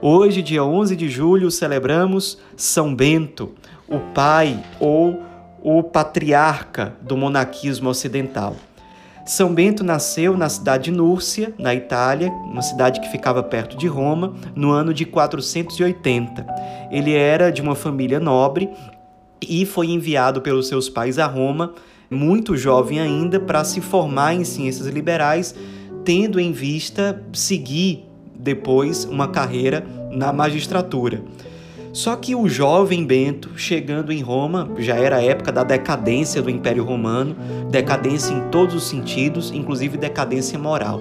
Hoje, dia 11 de julho, celebramos São Bento, o pai ou o patriarca do monaquismo ocidental. São Bento nasceu na cidade de Núrcia, na Itália, uma cidade que ficava perto de Roma, no ano de 480. Ele era de uma família nobre e foi enviado pelos seus pais a Roma muito jovem ainda, para se formar em ciências liberais, tendo em vista seguir depois uma carreira na magistratura. Só que o jovem Bento, chegando em Roma, já era a época da decadência do Império Romano, decadência em todos os sentidos, inclusive decadência moral.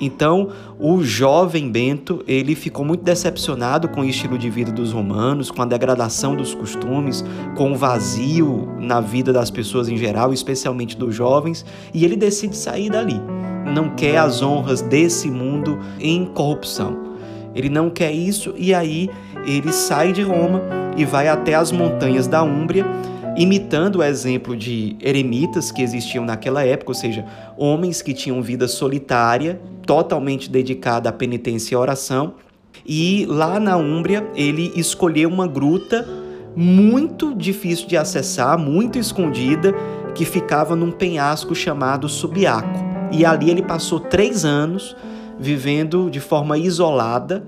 Então, o jovem Bento, ele ficou muito decepcionado com o estilo de vida dos romanos, com a degradação dos costumes, com o vazio na vida das pessoas em geral, especialmente dos jovens, e ele decide sair dali. Não quer as honras desse mundo em corrupção. Ele não quer isso e aí ele sai de Roma e vai até as montanhas da Úmbria imitando o exemplo de eremitas que existiam naquela época, ou seja, homens que tinham vida solitária, totalmente dedicada à penitência e oração. E lá na Úmbria, ele escolheu uma gruta muito difícil de acessar, muito escondida, que ficava num penhasco chamado Subiaco. E ali ele passou três anos vivendo de forma isolada,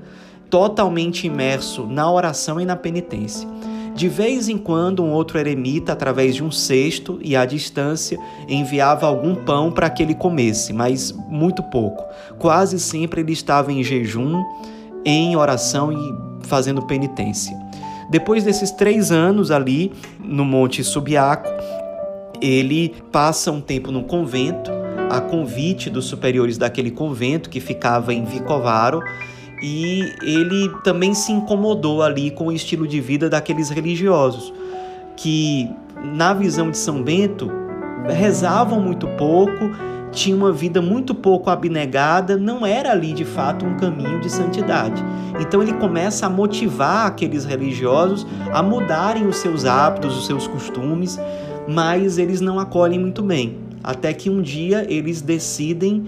totalmente imerso na oração e na penitência. De vez em quando, um outro eremita, através de um cesto e à distância, enviava algum pão para que ele comesse, mas muito pouco. Quase sempre ele estava em jejum, em oração e fazendo penitência. Depois desses três anos ali no Monte Subiaco, ele passa um tempo no convento, a convite dos superiores daquele convento que ficava em Vicovaro e ele também se incomodou ali com o estilo de vida daqueles religiosos, que, na visão de São Bento, rezavam muito pouco, tinham uma vida muito pouco abnegada, não era ali de fato um caminho de santidade. Então ele começa a motivar aqueles religiosos a mudarem os seus hábitos, os seus costumes, mas eles não acolhem muito bem. Até que um dia eles decidem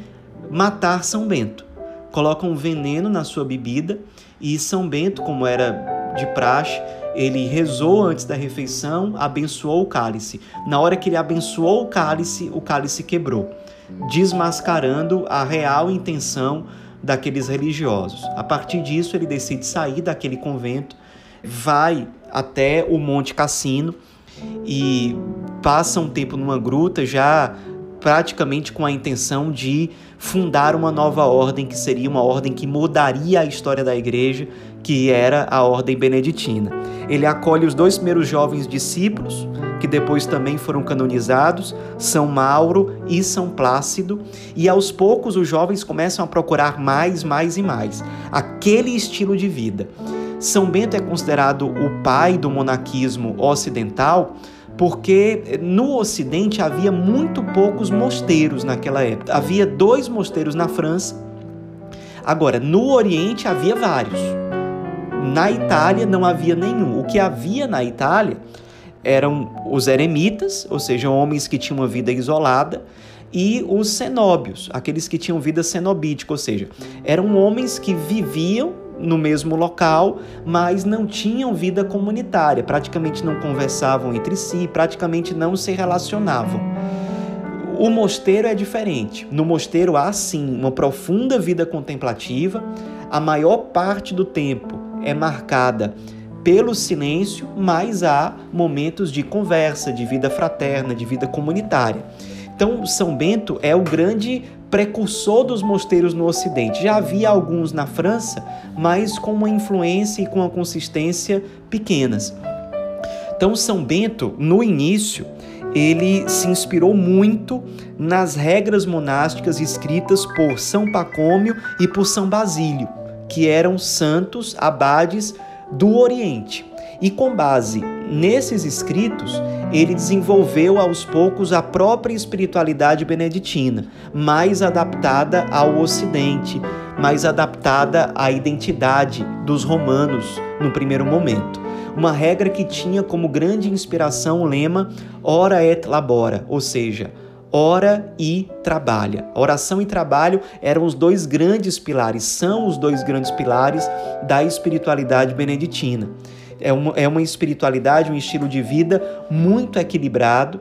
matar São Bento colocam veneno na sua bebida e São Bento, como era de praxe, ele rezou antes da refeição, abençoou o cálice. Na hora que ele abençoou o cálice, o cálice quebrou, desmascarando a real intenção daqueles religiosos. A partir disso, ele decide sair daquele convento, vai até o Monte Cassino e passa um tempo numa gruta já praticamente com a intenção de fundar uma nova ordem, que seria uma ordem que mudaria a história da igreja, que era a ordem beneditina. Ele acolhe os dois primeiros jovens discípulos, que depois também foram canonizados, São Mauro e São Plácido, e aos poucos os jovens começam a procurar mais, mais e mais aquele estilo de vida. São Bento é considerado o pai do monaquismo ocidental porque no Ocidente havia muito poucos mosteiros naquela época. Havia dois mosteiros na França. Agora, no Oriente havia vários. Na Itália não havia nenhum. O que havia na Itália eram os eremitas, ou seja, homens que tinham uma vida isolada, e os cenóbios, aqueles que tinham vida cenobítica, ou seja, eram homens que viviam no mesmo local, mas não tinham vida comunitária, praticamente não conversavam entre si, praticamente não se relacionavam. O mosteiro é diferente. No mosteiro há sim uma profunda vida contemplativa, a maior parte do tempo é marcada pelo silêncio, mas há momentos de conversa, de vida fraterna, de vida comunitária. Então, São Bento é o grande precursor dos mosteiros no Ocidente. Já havia alguns na França, mas com uma influência e com uma consistência pequenas. Então, São Bento, no início, ele se inspirou muito nas regras monásticas escritas por São Pacômio e por São Basílio, que eram santos abades do Oriente. E com base nesses escritos, ele desenvolveu aos poucos a própria espiritualidade beneditina, mais adaptada ao Ocidente, mais adaptada à identidade dos romanos no primeiro momento. Uma regra que tinha como grande inspiração o lema ora et labora, ou seja, ora e trabalha. Oração e trabalho eram os dois grandes pilares, são os dois grandes pilares da espiritualidade beneditina. É uma, é uma espiritualidade, um estilo de vida muito equilibrado,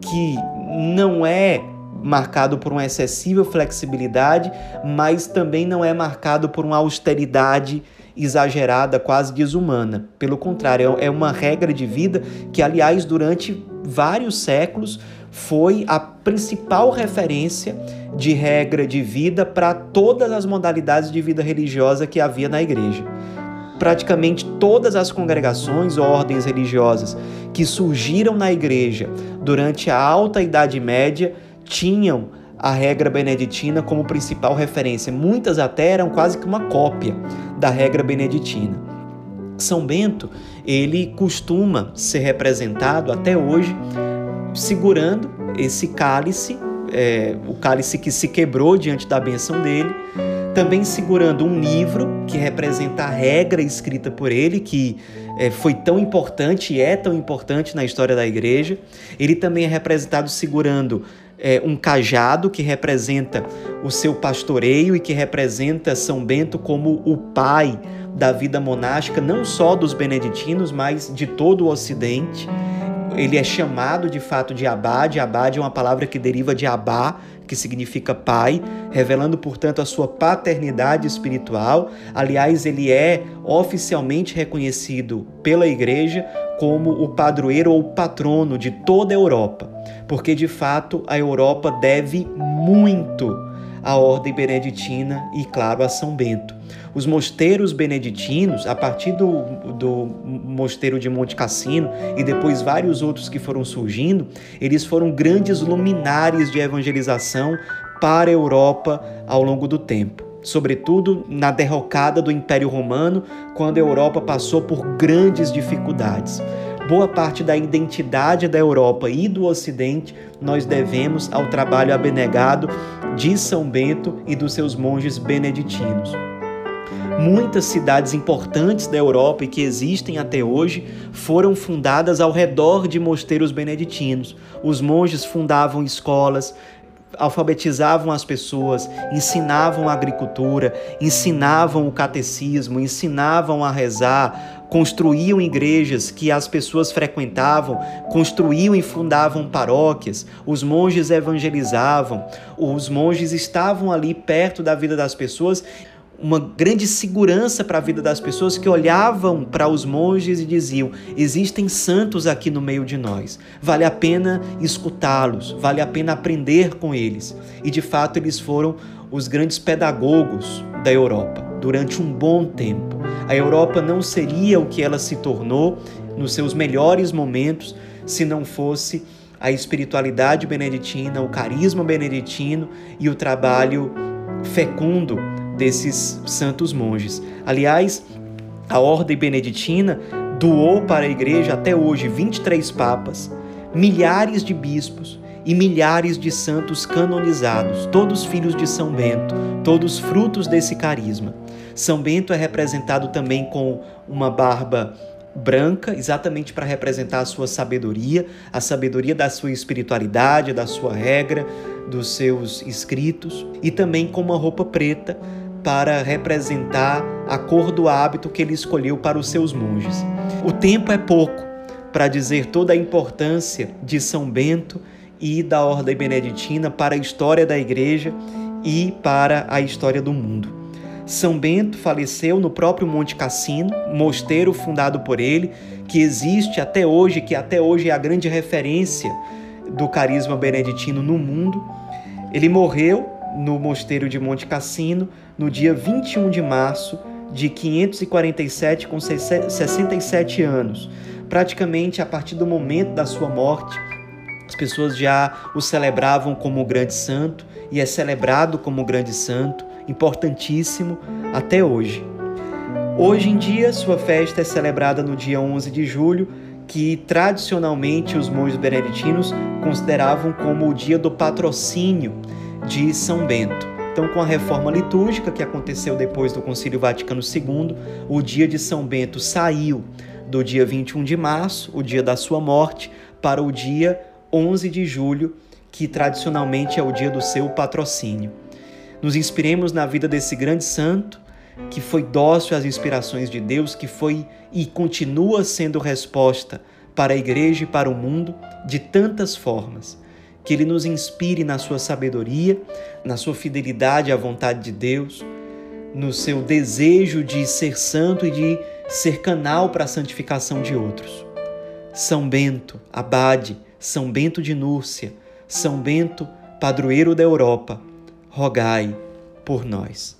que não é marcado por uma excessiva flexibilidade, mas também não é marcado por uma austeridade exagerada, quase desumana. Pelo contrário, é uma regra de vida que, aliás, durante vários séculos foi a principal referência de regra de vida para todas as modalidades de vida religiosa que havia na igreja praticamente todas as congregações ou ordens religiosas que surgiram na igreja durante a Alta Idade Média tinham a regra beneditina como principal referência. Muitas até eram quase que uma cópia da regra beneditina. São Bento, ele costuma ser representado até hoje segurando esse cálice, é, o cálice que se quebrou diante da benção dele, também segurando um livro que representa a regra escrita por ele, que é, foi tão importante e é tão importante na história da igreja. Ele também é representado segurando é, um cajado que representa o seu pastoreio e que representa São Bento como o pai da vida monástica, não só dos beneditinos, mas de todo o Ocidente. Ele é chamado de fato de abade. Abade é uma palavra que deriva de abá, que significa pai, revelando, portanto, a sua paternidade espiritual. Aliás, ele é oficialmente reconhecido pela Igreja como o padroeiro ou patrono de toda a Europa, porque de fato a Europa deve muito à ordem beneditina e, claro, a São Bento. Os mosteiros beneditinos, a partir do, do mosteiro de Monte Cassino e depois vários outros que foram surgindo, eles foram grandes luminares de evangelização para a Europa ao longo do tempo. Sobretudo na derrocada do Império Romano, quando a Europa passou por grandes dificuldades boa parte da identidade da Europa e do Ocidente nós devemos ao trabalho abnegado de São Bento e dos seus monges beneditinos. Muitas cidades importantes da Europa e que existem até hoje foram fundadas ao redor de mosteiros beneditinos. Os monges fundavam escolas, alfabetizavam as pessoas, ensinavam a agricultura, ensinavam o catecismo, ensinavam a rezar, construíam igrejas que as pessoas frequentavam, construíam e fundavam paróquias, os monges evangelizavam, os monges estavam ali perto da vida das pessoas uma grande segurança para a vida das pessoas que olhavam para os monges e diziam: existem santos aqui no meio de nós, vale a pena escutá-los, vale a pena aprender com eles. E de fato, eles foram os grandes pedagogos da Europa durante um bom tempo. A Europa não seria o que ela se tornou nos seus melhores momentos se não fosse a espiritualidade beneditina, o carisma beneditino e o trabalho fecundo desses santos monges. Aliás, a ordem beneditina doou para a igreja até hoje 23 papas, milhares de bispos e milhares de santos canonizados, todos filhos de São Bento, todos frutos desse carisma. São Bento é representado também com uma barba branca, exatamente para representar a sua sabedoria, a sabedoria da sua espiritualidade, da sua regra, dos seus escritos, e também com uma roupa preta para representar a cor do hábito que ele escolheu para os seus monges. O tempo é pouco para dizer toda a importância de São Bento e da Ordem Beneditina para a história da Igreja e para a história do mundo. São Bento faleceu no próprio Monte Cassino, mosteiro fundado por ele, que existe até hoje, que até hoje é a grande referência do carisma beneditino no mundo. Ele morreu no mosteiro de Monte Cassino no dia 21 de março de 547, com 67 anos. Praticamente a partir do momento da sua morte, as pessoas já o celebravam como grande santo e é celebrado como grande santo, importantíssimo até hoje. Hoje em dia, sua festa é celebrada no dia 11 de julho, que tradicionalmente os monges beneditinos consideravam como o dia do patrocínio de São Bento. Então, com a reforma litúrgica que aconteceu depois do Concílio Vaticano II, o dia de São Bento saiu do dia 21 de março, o dia da sua morte, para o dia 11 de julho, que tradicionalmente é o dia do seu patrocínio. Nos inspiremos na vida desse grande santo, que foi dócil às inspirações de Deus, que foi e continua sendo resposta para a igreja e para o mundo de tantas formas. Que ele nos inspire na sua sabedoria, na sua fidelidade à vontade de Deus, no seu desejo de ser santo e de ser canal para a santificação de outros. São Bento, abade, São Bento de Núrcia, São Bento, padroeiro da Europa, rogai por nós.